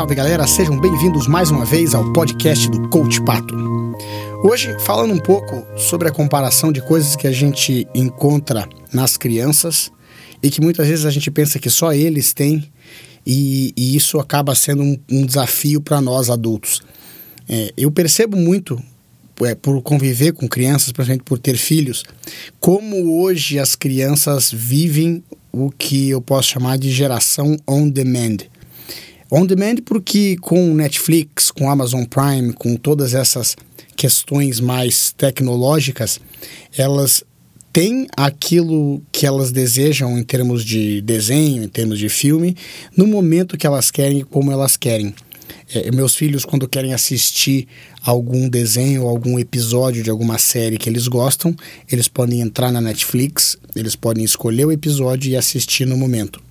salve galera, sejam bem-vindos mais uma vez ao podcast do Coach Pato. Hoje, falando um pouco sobre a comparação de coisas que a gente encontra nas crianças e que muitas vezes a gente pensa que só eles têm, e, e isso acaba sendo um, um desafio para nós adultos. É, eu percebo muito é, por conviver com crianças, principalmente por ter filhos, como hoje as crianças vivem o que eu posso chamar de geração on demand. On demand porque com Netflix, com Amazon Prime, com todas essas questões mais tecnológicas, elas têm aquilo que elas desejam em termos de desenho, em termos de filme, no momento que elas querem como elas querem. É, meus filhos, quando querem assistir algum desenho, algum episódio de alguma série que eles gostam, eles podem entrar na Netflix, eles podem escolher o episódio e assistir no momento.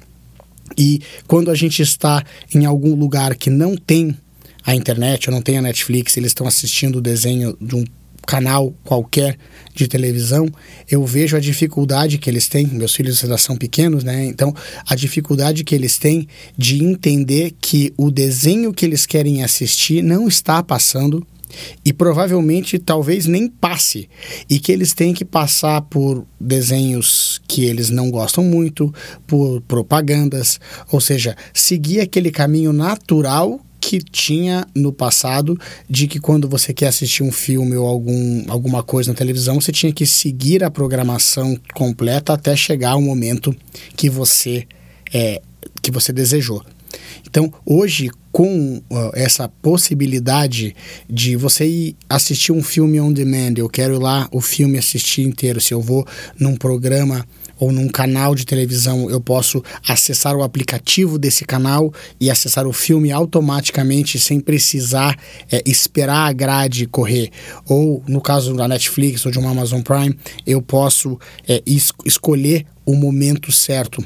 E quando a gente está em algum lugar que não tem a internet ou não tem a Netflix, eles estão assistindo o desenho de um canal qualquer de televisão, eu vejo a dificuldade que eles têm, meus filhos ainda são pequenos, né? Então, a dificuldade que eles têm de entender que o desenho que eles querem assistir não está passando e provavelmente talvez nem passe e que eles têm que passar por desenhos que eles não gostam muito, por propagandas, ou seja, seguir aquele caminho natural que tinha no passado de que quando você quer assistir um filme ou algum, alguma coisa na televisão, você tinha que seguir a programação completa até chegar ao momento que você é, que você desejou. Então, hoje, com uh, essa possibilidade de você ir assistir um filme on demand, eu quero ir lá o filme assistir inteiro, se eu vou num programa ou num canal de televisão, eu posso acessar o aplicativo desse canal e acessar o filme automaticamente sem precisar é, esperar a grade correr. Ou no caso da Netflix ou de uma Amazon Prime, eu posso é, es escolher o momento certo.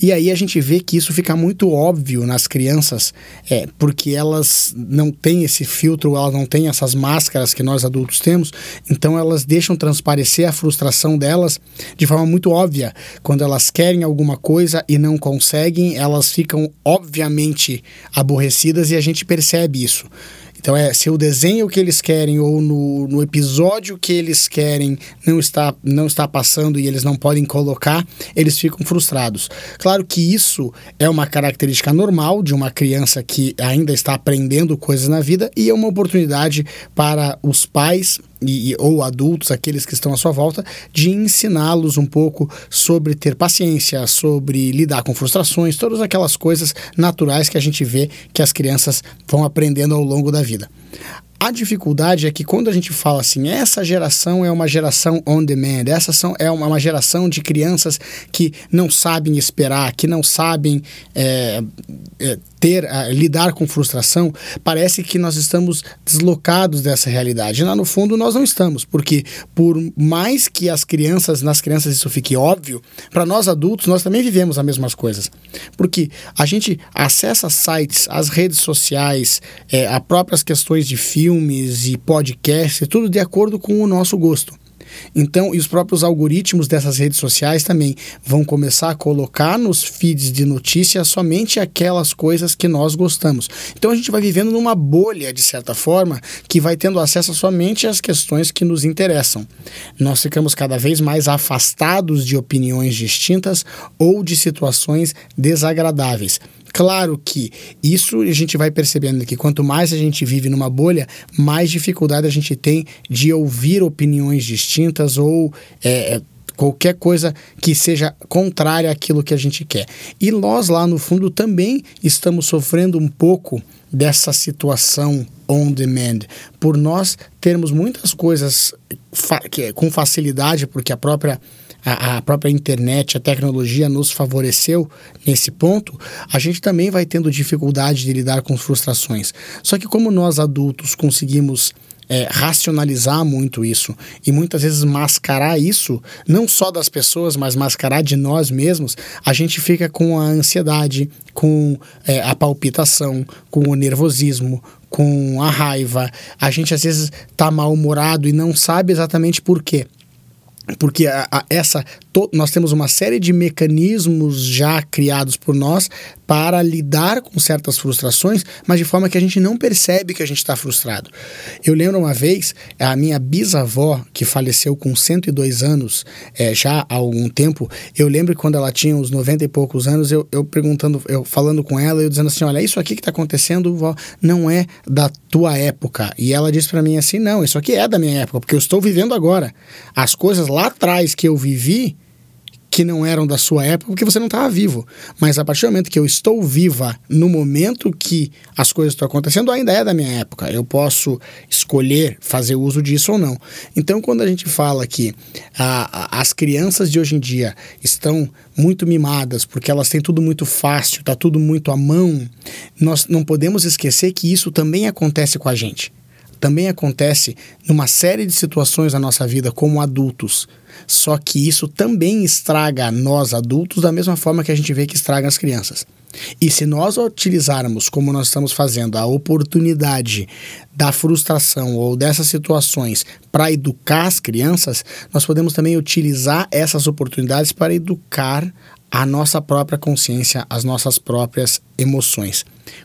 E aí a gente vê que isso fica muito óbvio nas crianças, é, porque elas não têm esse filtro, elas não têm essas máscaras que nós adultos temos, então elas deixam transparecer a frustração delas de forma muito óbvia. Quando elas querem alguma coisa e não conseguem, elas ficam obviamente aborrecidas e a gente percebe isso. Então é se o desenho que eles querem ou no, no episódio que eles querem não está, não está passando e eles não podem colocar, eles ficam frustrados. Claro que isso é uma característica normal de uma criança que ainda está aprendendo coisas na vida e é uma oportunidade para os pais e, ou adultos, aqueles que estão à sua volta, de ensiná-los um pouco sobre ter paciência, sobre lidar com frustrações, todas aquelas coisas naturais que a gente vê que as crianças vão aprendendo ao longo da vida. A dificuldade é que quando a gente fala assim, essa geração é uma geração on demand, essa são, é uma, geração de crianças que não sabem esperar, que não sabem é, é, ter, lidar com frustração, parece que nós estamos deslocados dessa realidade. Lá no fundo nós não estamos, porque por mais que as crianças, nas crianças isso fique óbvio, para nós adultos nós também vivemos as mesmas coisas. Porque a gente acessa sites, as redes sociais, é, a próprias questões de filmes e podcasts, tudo de acordo com o nosso gosto. Então, e os próprios algoritmos dessas redes sociais também vão começar a colocar nos feeds de notícias somente aquelas coisas que nós gostamos. Então, a gente vai vivendo numa bolha, de certa forma, que vai tendo acesso somente às questões que nos interessam. Nós ficamos cada vez mais afastados de opiniões distintas ou de situações desagradáveis. Claro que isso a gente vai percebendo que quanto mais a gente vive numa bolha, mais dificuldade a gente tem de ouvir opiniões distintas ou é, é, qualquer coisa que seja contrária àquilo que a gente quer. E nós lá no fundo também estamos sofrendo um pouco dessa situação on demand, por nós termos muitas coisas fa com facilidade, porque a própria a, a própria internet, a tecnologia nos favoreceu nesse ponto, a gente também vai tendo dificuldade de lidar com frustrações. Só que como nós adultos conseguimos é, racionalizar muito isso e muitas vezes mascarar isso, não só das pessoas, mas mascarar de nós mesmos, a gente fica com a ansiedade, com é, a palpitação, com o nervosismo, com a raiva. A gente às vezes está mal-humorado e não sabe exatamente por quê porque a, a, essa nós temos uma série de mecanismos já criados por nós para lidar com certas frustrações, mas de forma que a gente não percebe que a gente está frustrado. Eu lembro uma vez, a minha bisavó, que faleceu com 102 anos, é, já há algum tempo, eu lembro quando ela tinha uns 90 e poucos anos, eu, eu perguntando, eu falando com ela, eu dizendo assim: olha, isso aqui que está acontecendo, vó, não é da tua época. E ela disse para mim assim: não, isso aqui é da minha época, porque eu estou vivendo agora. As coisas lá atrás que eu vivi, que não eram da sua época porque você não estava vivo. Mas a partir do momento que eu estou viva, no momento que as coisas estão acontecendo, ainda é da minha época. Eu posso escolher fazer uso disso ou não. Então, quando a gente fala que a, a, as crianças de hoje em dia estão muito mimadas porque elas têm tudo muito fácil, está tudo muito à mão, nós não podemos esquecer que isso também acontece com a gente também acontece numa série de situações na nossa vida como adultos. Só que isso também estraga nós adultos da mesma forma que a gente vê que estraga as crianças. E se nós utilizarmos, como nós estamos fazendo, a oportunidade da frustração ou dessas situações para educar as crianças, nós podemos também utilizar essas oportunidades para educar a nossa própria consciência, as nossas próprias emoções.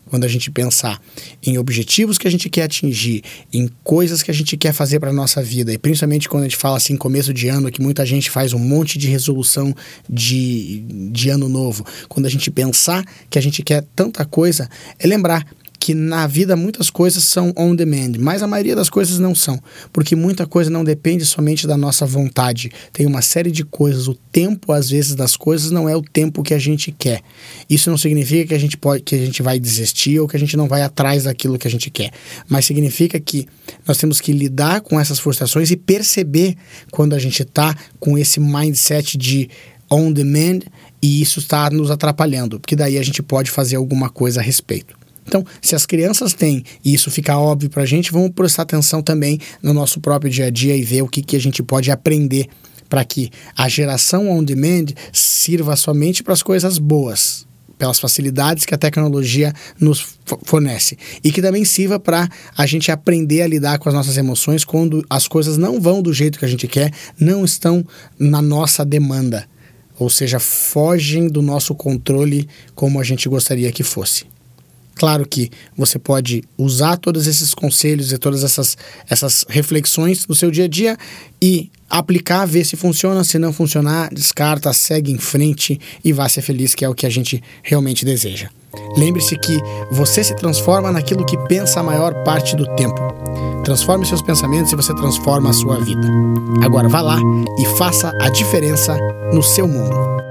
Quando a gente pensar em objetivos que a gente quer atingir, em coisas que a gente quer fazer para a nossa vida, e principalmente quando a gente fala assim, começo de ano, que muita gente faz um monte de resolução de, de ano novo, quando a gente pensar que a gente quer tanta coisa, é lembrar que na vida muitas coisas são on demand, mas a maioria das coisas não são, porque muita coisa não depende somente da nossa vontade. Tem uma série de coisas, o tempo às vezes das coisas não é o tempo que a gente quer. Isso não significa que a gente pode que a gente vai desistir ou que a gente não vai atrás daquilo que a gente quer, mas significa que nós temos que lidar com essas frustrações e perceber quando a gente está com esse mindset de on demand e isso está nos atrapalhando, porque daí a gente pode fazer alguma coisa a respeito. Então, se as crianças têm, e isso fica óbvio para a gente, vamos prestar atenção também no nosso próprio dia a dia e ver o que, que a gente pode aprender para que a geração on demand sirva somente para as coisas boas, pelas facilidades que a tecnologia nos fornece e que também sirva para a gente aprender a lidar com as nossas emoções quando as coisas não vão do jeito que a gente quer, não estão na nossa demanda, ou seja, fogem do nosso controle como a gente gostaria que fosse. Claro que você pode usar todos esses conselhos e todas essas, essas reflexões no seu dia a dia e aplicar, ver se funciona. Se não funcionar, descarta, segue em frente e vá ser feliz, que é o que a gente realmente deseja. Lembre-se que você se transforma naquilo que pensa a maior parte do tempo. Transforme seus pensamentos e você transforma a sua vida. Agora vá lá e faça a diferença no seu mundo.